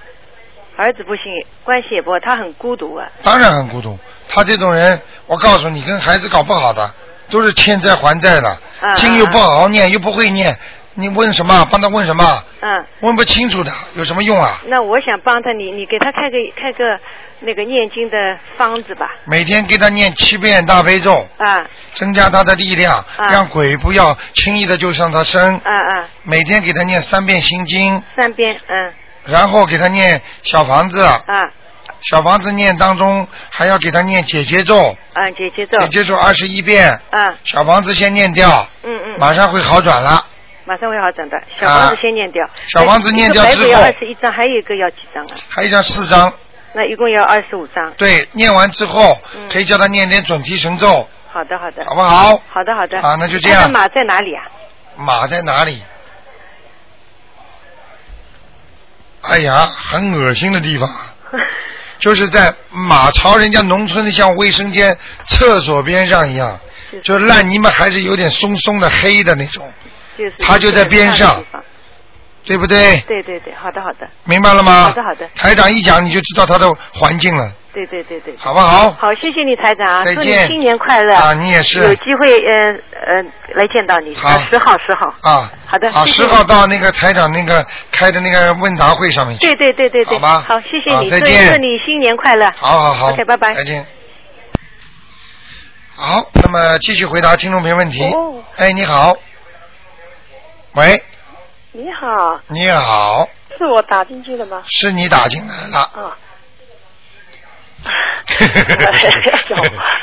儿子不行，关系也不好，他很孤独啊。当然很孤独。他这种人，我告诉你，跟孩子搞不好的，都是欠债还债的，啊经又不好好念，又不会念，你问什么？帮他问什么？嗯，问不清楚的，有什么用啊？那我想帮他，你你给他开个开个那个念经的方子吧。每天给他念七遍大悲咒，啊增加他的力量，啊让鬼不要轻易的就上他身。啊啊，每天给他念三遍心经，三遍，嗯然后给他念小房子，啊小房子念当中还要给他念姐姐咒，嗯，姐姐咒。姐姐咒二十一遍，嗯小房子先念掉，嗯嗯。马上会好转了。马上会好转的。小房子先念掉。小房子念掉之后要二十一张，还有一个要几张啊？还有一张四张，那一共要二十五张。对，念完之后嗯可以叫他念点准提神咒，好的好的。好不好？好的好的。啊那就这样马在哪里啊？马在哪里？哎呀，很恶心的地方，就是在马槽人家农村的像卫生间、厕所边上一样，就烂泥巴还是有点松松的黑的那种，就是。他就在边上对不对？对对对，好的好的。明白了吗？好的好的。台长一讲你就知道他的环境了，对对对对。好不好？好，谢谢你台长啊，再见祝你新年快乐。啊你也是有机会呃呃来见到你。好十号十号。啊，好的。好，十号到那个台长那个开的那个问答会上面去。对对对对对。好吧好，谢谢你，再见祝你新年快乐。好好好 OK，拜拜。再见。好，那么继续回答听众朋友问题。哦哎，你好。喂，你好，你好，是我打进去的吗？是你打进来了。啊。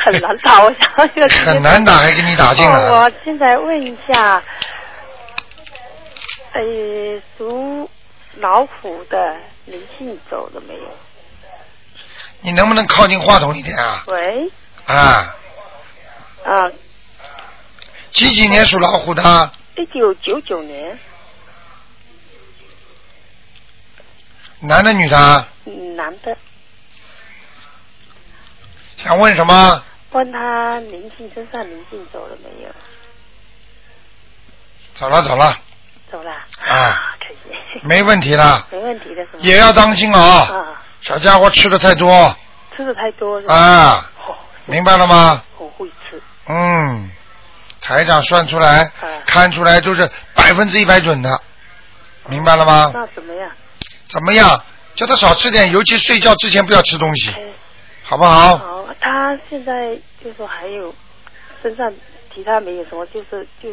很难打，我想这个很难打，还给你打进来我现在问一下，呃，属老虎的灵性走了没有？你能不能靠近话筒一点啊？喂，啊，啊，几几年属老虎的？一九九九年，男的女的？男的，想问什么？问他灵性身上灵性走了没有？走了走了，走了，啊，可以，没问题了，没问题的是吗？也要当心啊！啊，小家伙吃的太多。吃的太多？啊，哦，明白了吗？我会吃，嗯，台长算出来，啊看出来就是百分之一百准的，明白了吗？那怎么样？怎么样？叫他少吃点，尤其睡觉之前不要吃东西，哎好不好？好，他现在就说还有身上其他没有什么，就是就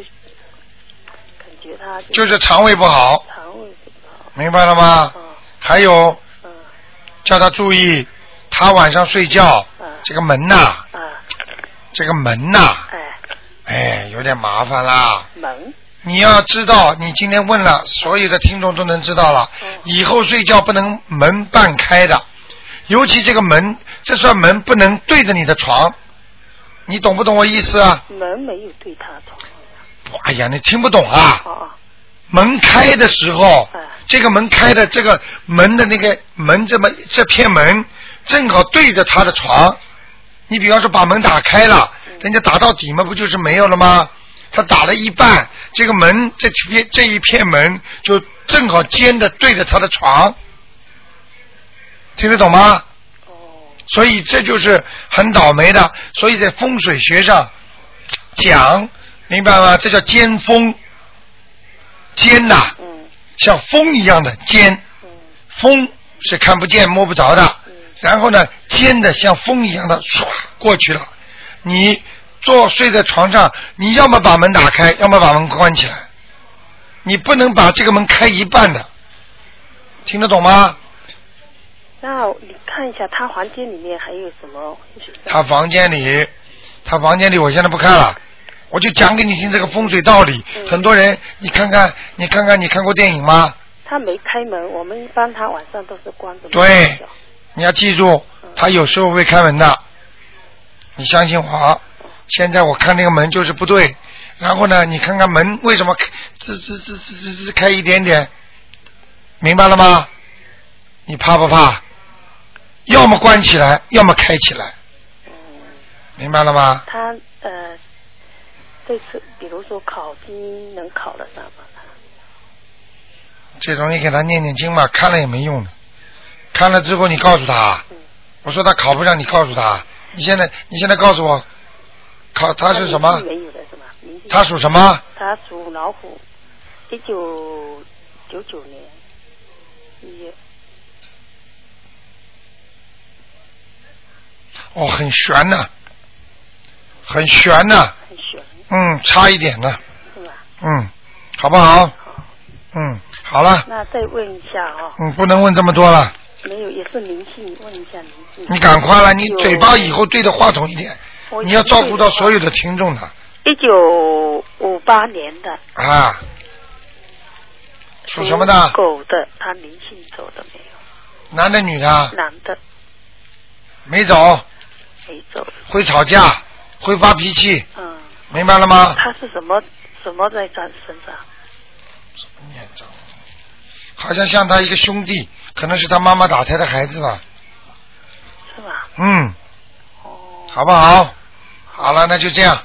感觉他就是肠胃不好，肠胃不好，明白了吗？哦还有，嗯叫他注意，他晚上睡觉，这个门呐，啊，这个门呐，哎，哎，有点麻烦啦。门你要知道，你今天问了，所有的听众都能知道了。以后睡觉不能门半开的，尤其这个门，这扇门不能对着你的床，你懂不懂我意思啊？门没有对他床。哎呀，你听不懂啊！哦门开的时候，这个门开的这个门的那个门这么这片门正好对着他的床。你比方说把门打开了，人家打到底嘛，不就是没有了吗？他打了一半，这个门这片这一片门就正好尖的对着他的床，听得懂吗？所以这就是很倒霉的。所以在风水学上讲，明白吗？这叫尖风，尖呐，像风一样的尖，风是看不见摸不着的。然后呢，尖的像风一样的唰过去了。你坐睡在床上，你要么把门打开，要么把门关起来。你不能把这个门开一半的，听得懂吗？那你看一下他房间里面还有什么？他房间里，他房间里，我现在不看了，我就讲给你听这个风水道理。很多人，你看看，你看看，你看过电影吗？他没开门，我们一般他晚上都是关着门。对，你要记住，他有时候会开门的。你相信我，现在我看那个门就是不对。然后呢，你看看门为什么开吱吱吱吱吱吱开一点点，明白了吗？你怕不怕？要么关起来，要么开起来，明白了吗？他呃，这次比如说考经能考得上吗？这种你给他念念经嘛，看了也没用的。看了之后你告诉他，我说他考不上，你告诉他。你现在你现在告诉我，考他是什么？没有的是吧？明星他属什么？他属老虎，一九九九年一月。哦，很悬呐、很悬呐、很悬。嗯，差一点呢。是吧？嗯，好不好？嗯，好了，那再问一下啊、嗯，不能问这么多了，没有，也是灵性，问一下灵性。你赶快了，你嘴巴以后对着话筒一点，你要照顾到所有的听众的一九五八年的。啊。属什么的？狗的，他灵性走了没有？男的女的？男的没走，没走。会吵架，会发脾气，嗯。明白了吗？他是什么什么在他身上？好像像他一个兄弟，可能是他妈妈打胎的孩子吧。是吧？嗯。哦好不好？好了，那就这样。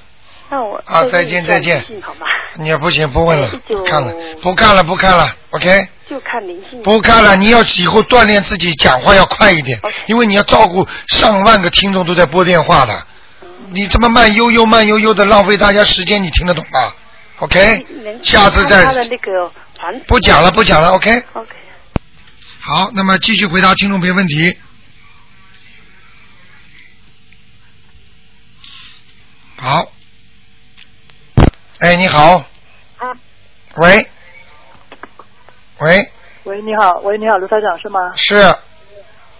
那我啊，再见再见好吗？你也不行，不问了看了，不看了，不看了，OK。就看灵性。不看了，你要以后锻炼自己讲话要快一点，因为你要照顾上万个听众都在拨电话的，你这么慢悠悠慢悠悠的浪费大家时间，你听得懂吗？OK，下次看他的再那个不讲了，不讲了，OK。OK。好，那么继续回答听众朋友问题。好，哎，你好，啊，喂，喂，喂，你好，喂，你好，卢台长是吗？是，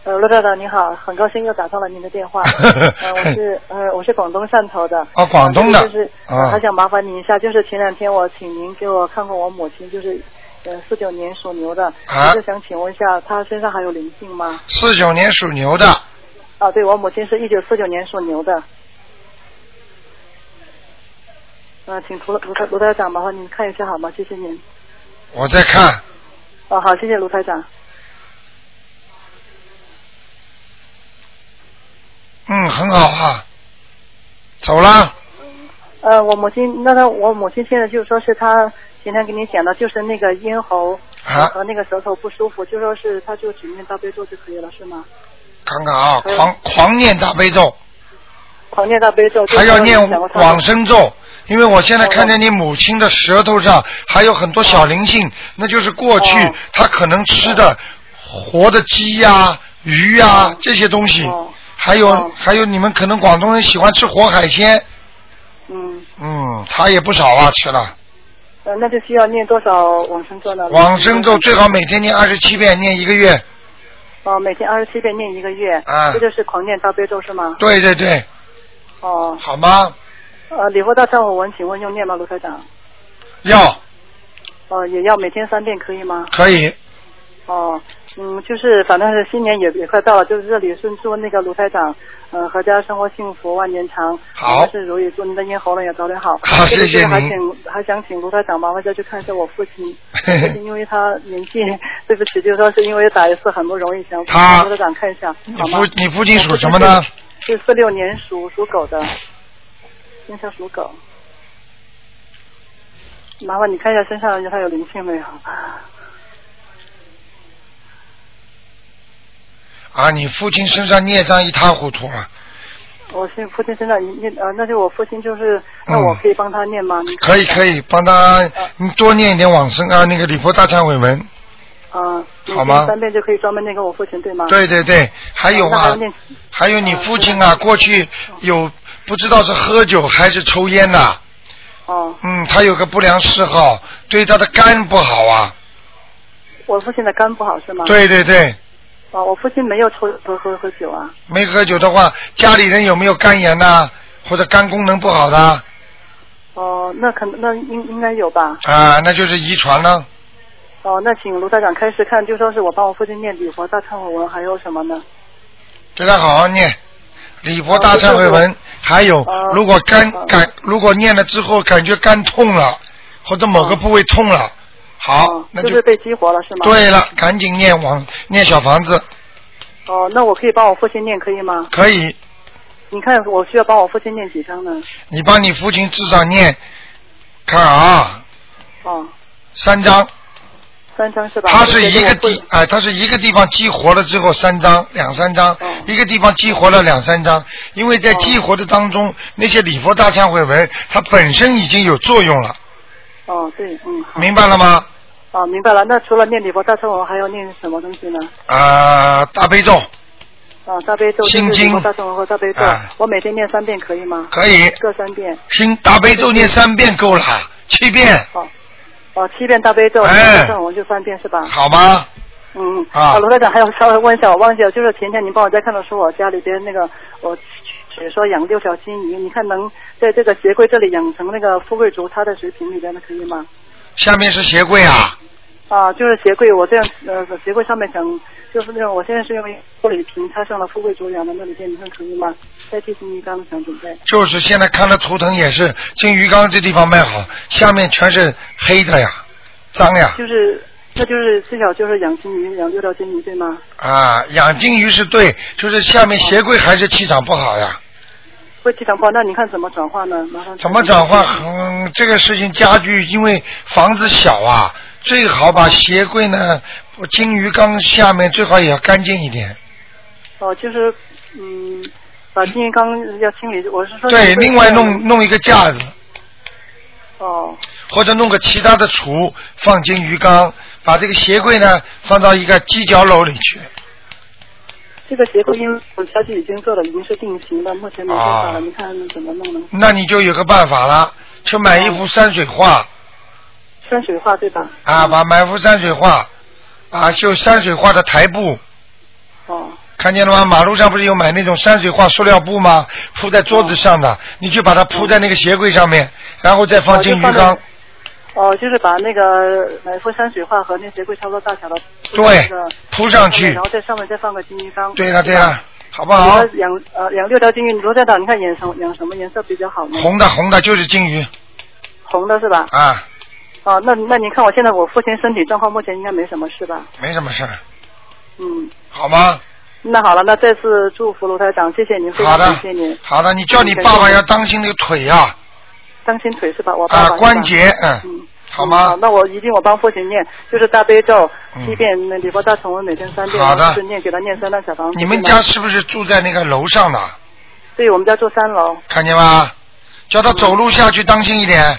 呃，卢台长你好，很高兴又打通了您的电话。呃，我是呃我是广东汕头的。哦广东的。呃就是还想麻烦您一下，就是前两天我请您给我看过我母亲，就是呃四九年属牛的，啊我就想请问一下，他身上还有灵性吗？四九年属牛的，啊，对我母亲是一九四九年属牛的。啊，请卢卢台卢台长麻烦您看一下好吗？谢谢您。我在看，哦，好，谢谢卢台长。嗯，很好啊，走了，呃，我母亲，那个我母亲现在就说是她前天给你讲的，就是那个咽喉啊？和那个舌头不舒服，就说是他就只念大悲咒就可以了，是吗？看看啊，狂狂念大悲咒，狂念大悲咒，还要念往生咒，因为我现在看见你母亲的舌头上还有很多小灵性，那就是过去她可能吃的活的鸡呀、鱼呀、这些东西，还有还有你们可能广东人喜欢吃活海鲜，嗯，嗯，她也不少啊，吃了。呃，那就需要念多少往生咒呢？往生咒最好每天念二十七遍，念一个月。哦，每天二十七遍念一个月，啊这就是狂念大悲咒是吗？对对对，哦，好吗？呃，礼佛大忏悔文，请问用念吗，卢科长？要哦，也要每天三遍可以吗？可以。哦，嗯，就是反正是新年也也快到了，就是这里是祝那个卢台长，嗯、阖家生活幸福万年长，好万事如意，祝您的咽喉咙也早点好。好这个谢谢还请还想请卢台长麻烦再去看一下我父亲，因为他年纪，对不起，就是说是因为打一次很不容易，想请卢台长看一下，你好吗父？你父亲属什么呢？是四六年属属狗的，身上属狗。麻烦你看一下身上他有灵性没有？啊，你父亲身上孽障一塌糊涂啊！我是父亲身上你念呃，那就我父亲就是，那我可以帮他念吗？嗯可以可以，帮他你多念一点往生啊，那个礼佛大忏悔文。啊，你好吗念三遍就可以专门念给我父亲对吗？对对对，还有啊那还要念，还有你父亲啊，过去有不知道是喝酒还是抽烟呐、哦，嗯，他有个不良嗜好，对他的肝不好啊。我父亲的肝不好是吗？对对对，哦，我父亲没有抽喝喝喝酒啊。没喝酒的话，家里人有没有肝炎呐、或者肝功能不好的啊？哦，那可能那应应该有吧。啊那就是遗传了。哦，那请卢台长开始看，就说是我帮我父亲念礼佛大忏悔文，还有什么呢？给他好好念礼佛大忏悔文，还有哦如果肝感如果念了之后感觉肝痛了，或者某个部位痛了，好，那哦就是被激活了是吗？对了，赶紧念往念小房子，哦，那我可以帮我父亲念可以吗？可以，你看我需要帮我父亲念几张呢？你帮你父亲至少念，看啊，哦，三张，三张是吧？它是一个地，哎、它是一个地方激活了之后三张，两三张，哦。一个地方激活了两三张，因为在激活的当中，那些礼佛大忏悔文它本身已经有作用了，哦，对，嗯，明白了吗？哦，明白了。那除了念礼佛大忏文，还要念什么东西呢？啊、大悲咒啊，大悲咒、心经大忏文和大悲咒哎，我每天念三遍可以吗？可以，各三遍。心大悲咒念三遍够了，七遍，哦，哦，七遍大悲咒，大忏文就三遍是吧？好吗？嗯，啊罗台长还要稍微问一下，我忘记了，就是前天您帮我在看的时候，我家里边那个我水说养六条金鱼，你看能在这个鞋柜这里养成那个富贵竹，它的水瓶里边的可以吗？下面是鞋柜啊，啊，就是鞋柜，我这样呃鞋柜上面想就是那种，我现在是用玻璃瓶插上了富贵竹养的那里边，你看可以吗？代替金鱼缸想准备。就是现在看的图腾也是金鱼缸这地方卖好，下面全是黑的呀，脏呀，就是，那就是最少就是养金鱼，养六条金鱼对吗？啊，养金鱼是对，就是下面鞋柜还是气场不好呀。会气场不好，那你看怎么转化呢？麻烦。怎么转化？嗯，这个事情家具，因为房子小啊，最好把鞋柜呢，金鱼缸下面最好也要干净一点。哦，就是嗯，把金鱼缸要清理，我是说。对，另外弄弄一个架子，哦或者弄个其他的橱放金鱼缸，把这个鞋柜呢放到一个犄角楼里去。这个鞋柜因为我家具已经做了，已经是定型的，目前没办法了，啊你看怎么弄呢？那你就有个办法了，去买一幅山水画山水画对吧？啊，把买幅山水画啊，就山水画的台布。哦。看见了吗？马路上不是有买那种山水画塑料布吗？铺在桌子上的，你就把它铺在那个鞋柜上面，然后再放进鱼缸。哦，就是把那个买一幅山水画和那鞋柜差不多大小的对铺上去然后在上面再放个金鱼缸。对了对了，好不好养呃养六条金鱼，罗站长，你看养什养什么颜色比较好呢？红的红的就是金鱼红的是吧？啊，哦，那那您看我现在我父亲身体状况目前应该没什么事吧？没什么事，嗯，好吗？那好了，那再次祝福卢台长，谢谢您，非常感谢您。好的，你叫你爸爸要当心那个腿呀、当心腿是吧？我爸啊，爸是吧关节，嗯，好吗？那我一定我帮父亲念，就是大悲咒嗯七遍，那礼佛大乘文每天三遍，好的念给他念三张小房子。你们家是不是住在那个楼上的？对，我们家住三楼，看见吗？叫他走路下去当心一点。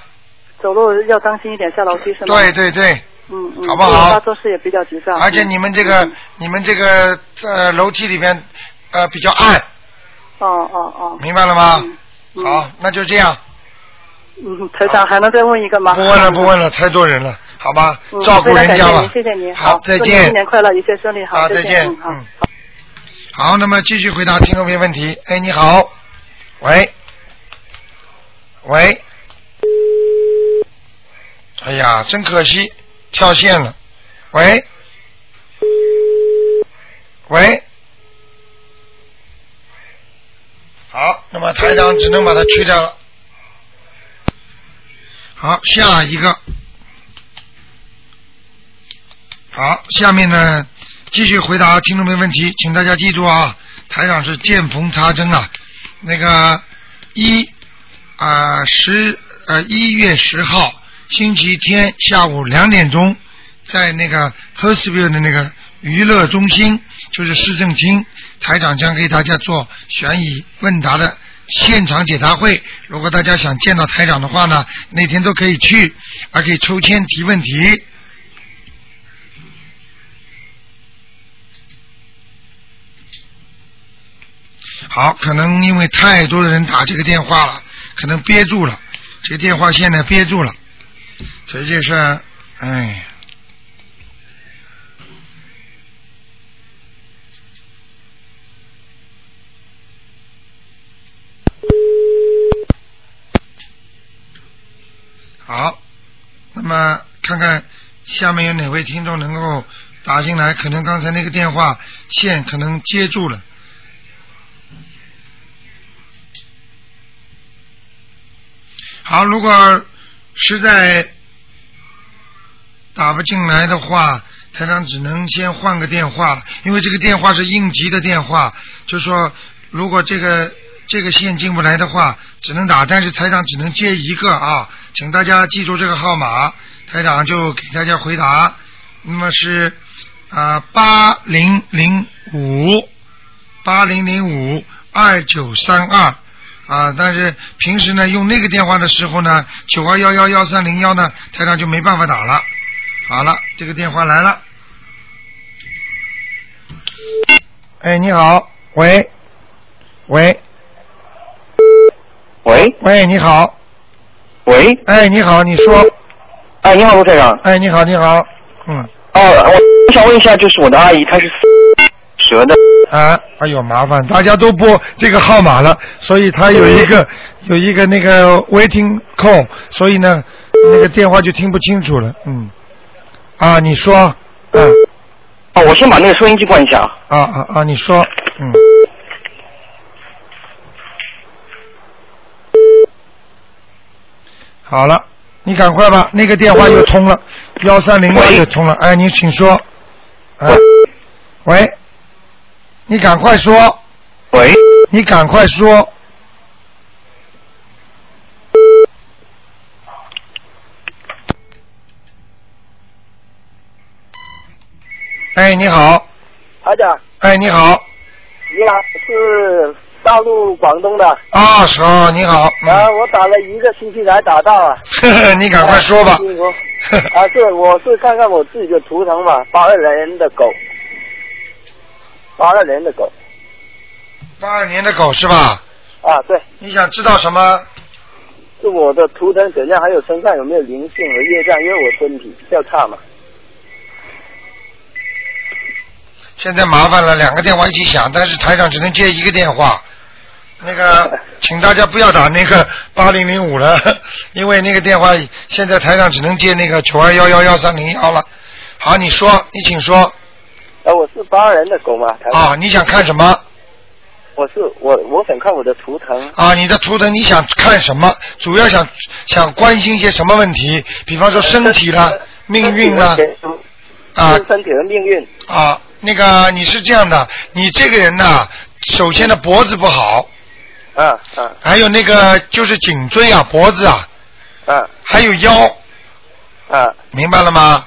走路要当心一点，下楼梯是吗？对对对，嗯嗯，好不好他做事也比较急躁。而且你们这个、你们这个呃楼梯里面呃比较暗，哦哦哦，明白了吗？好，那就这样，嗯，台长还能再问一个吗？不问了不问了，太多人了，好吧？嗯照顾人家吧非常感谢您，。谢谢您，好再见新年快乐，一切顺利，好，再见。嗯好。嗯。好，那么继续回答听众朋友问题。哎，你好，喂，喂，哎呀，真可惜，跳线了。喂，喂，好，那么台长只能把它去掉了。好，下一个。好，下面呢继续回答听众们问题，请大家记住啊，台长是见缝插针啊。那个一啊十呃一月十号星期天下午两点钟，在那个 h e r s v i l l e 的那个娱乐中心，就是市政厅，台长将给大家做悬疑问答的现场解答会。如果大家想见到台长的话呢，那天都可以去，还可以抽签提问题。好，可能因为太多的人打这个电话了，可能憋住了，这个电话线呢憋住了，所以这是，哎。下面有哪位听众能够打进来？可能刚才那个电话线可能接住了。好，如果实在打不进来的话，台长只能先换个电话，因为这个电话是应急的电话，就说如果这个这个线进不来的话，只能打，但是台长只能接一个啊，请大家记住这个号码，台长就给大家回答，那么是啊八零零五八零零五二九三二。啊，但是平时呢，用那个电话的时候呢，九二幺幺幺三零幺呢，台长就没办法打了。好了，这个电话来了。哎，你好，喂，喂，喂，喂，你好，喂，哎，你好，你说，哎，你好，卢台长，哎，你好，你好，嗯，哦，我我想问一下，就是我的阿姨，她是蛇的，啊，哎呦，麻烦，大家都拨这个号码了，所以她有一个有一个那个 waiting call，所以呢，那个电话就听不清楚了，嗯，啊，你说，嗯，哦，我先把那个收音机关一下啊，啊啊啊，你说，嗯，好了，你赶快吧，那个电话又通了，幺三零幺又通了，哎，你请说，哎，喂，你赶快说，喂，你赶快说，哎，你好，台长，哎，你好，你好，是大陆广东的。啊，是哦，你好，嗯啊，我打了一个星期才打到啊。你赶快说吧啊 是，我是看看我自己的图腾嘛，八二年的狗，八二年的狗。八二年的狗是吧？啊，对。你想知道什么？是我的图腾怎样，还有身上有没有灵性和业障，因为我身体比较差嘛。现在麻烦了，两个电话一起响，但是台长只能接一个电话。那个，请大家不要打那个八零零五了，因为那个电话现在台上只能接那个九二幺幺幺三零幺了。好，你说，你请说。啊，我是八二年的狗嘛。台啊，你想看什么？我是我，我想看我的图腾。啊，你的图腾你想看什么？主要想想关心一些什么问题？比方说身体啦、命运啦。啊，身体和命运。啊，那个你是这样的，你这个人呐，首先的脖子不好。啊啊。还有那个就是颈椎啊，脖子啊。啊。还有腰。啊。明白了吗？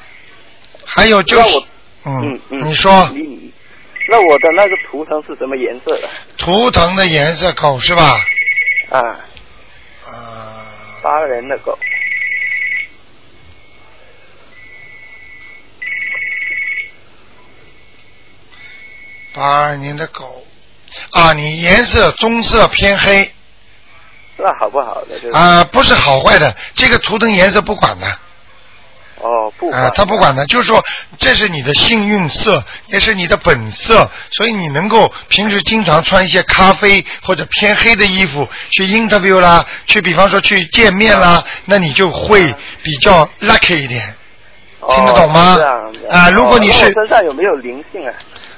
还有就是，嗯嗯，你说。那我的那个图腾是什么颜色的？图腾的颜色狗是吧？啊。八二年的狗。八二年的狗啊，你颜色棕色偏黑那好不好的？就是啊，不是好坏的，这个图腾颜色不管的。哦，不啊，他不管的，就是说这是你的幸运色，也是你的本色，所以你能够平时经常穿一些咖啡或者偏黑的衣服去 interview 啦，去比方说去见面啦，那你就会比较 lucky 一点。哦听得懂吗啊如果你是哦身上有没有灵性啊？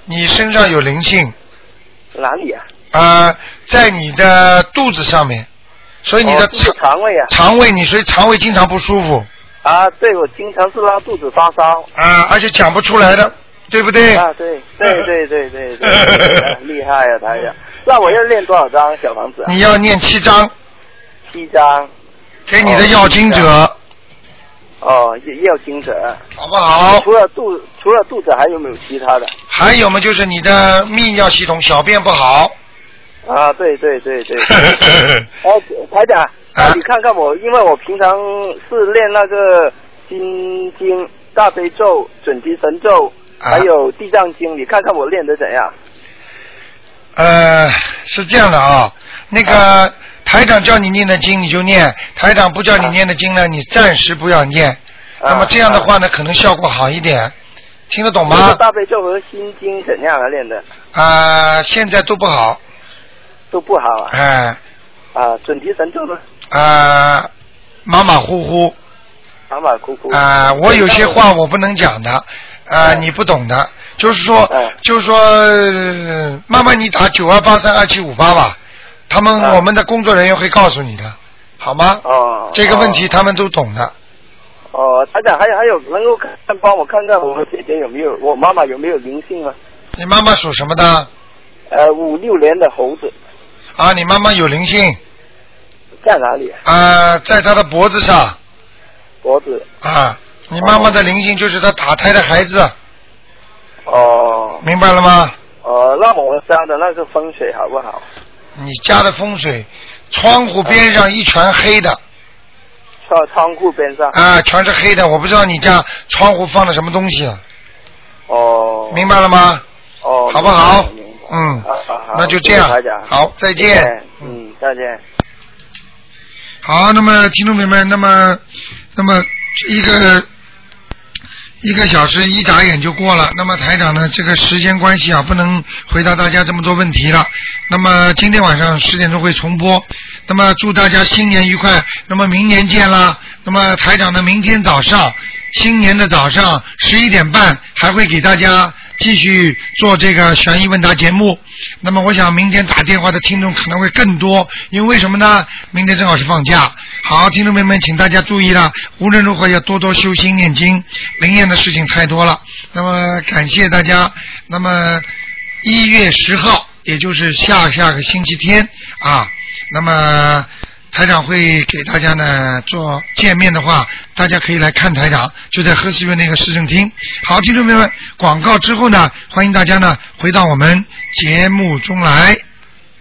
你身上有灵性哪里啊？啊、在你的肚子上面，所以你的哦肠胃啊。肠胃，你所以肠胃经常不舒服啊，对，我经常是拉肚子发烧。啊，而且讲不出来的，对不对？啊，对对对对对对对，厉害啊，台长。那我要练多少张小房子啊？你要念七章，七张。给你的要经者，哦，要要精神。好不好？除了肚除了肚子还有没有其他的？还有嘛，就是你的泌尿系统小便不好，啊，对对对对。哎，台长，啊，你看看我，因为我平常是练那个心经、大悲咒、准提神咒，还有地藏经，你看看我练的怎样？呃，是这样的啊，那个台长叫你念的经你就念，台长不叫你念的经呢，你暂时不要念。那么这样的话呢，可能效果好一点，听得懂吗？大悲咒和心经怎样来？练的啊、现在都不好，都不好啊。哎、啊，准提神咒呢？啊、马马虎虎马马虎虎。啊、我有些话我不能讲的，啊、你不懂的，就是说，就是说，呃妈妈你打九二八三二七五八吧，他们、我们的工作人员会告诉你的，好吗？哦。这个问题他们都懂的。哦，台长，还有还有，能够看帮我看看我姐姐有没有，我妈妈有没有灵性吗？你妈妈属什么的？呃，五六年的猴子啊，你妈妈有灵性在哪里？啊，在她的脖子上脖子。啊。你妈妈的灵性就是她打胎的孩子，哦。明白了吗？呃，那我们家的那个风水好不好？你家的风水，窗户边上一全黑的窗窗户边上。啊，全是黑的，我不知道你家窗户放的什么东西，哦。明白了吗？哦。好不好嗯，好好好那就这样好再见嗯，再见。好，那么听众朋友们，那么那么一个一个小时一眨眼就过了。那么台长呢，这个时间关系啊，不能回答大家这么多问题了。那么今天晚上十点钟会重播。那么祝大家新年愉快。那么明年见啦。那么台长呢，明天早上新年的早上十一点半还会给大家继续做这个悬疑问答节目。那么我想明天打电话的听众可能会更多，因为为什么呢？明天正好是放假。好，听众朋友们，请大家注意了，无论如何要多多修心念经，灵验的事情太多了。那么感谢大家。那么一月十号，也就是下下个星期天啊，那么。台长会给大家呢做见面的话，大家可以来看台长，就在和思院那个市政厅。好，听众朋友们，广告之后呢，欢迎大家呢回到我们节目中来。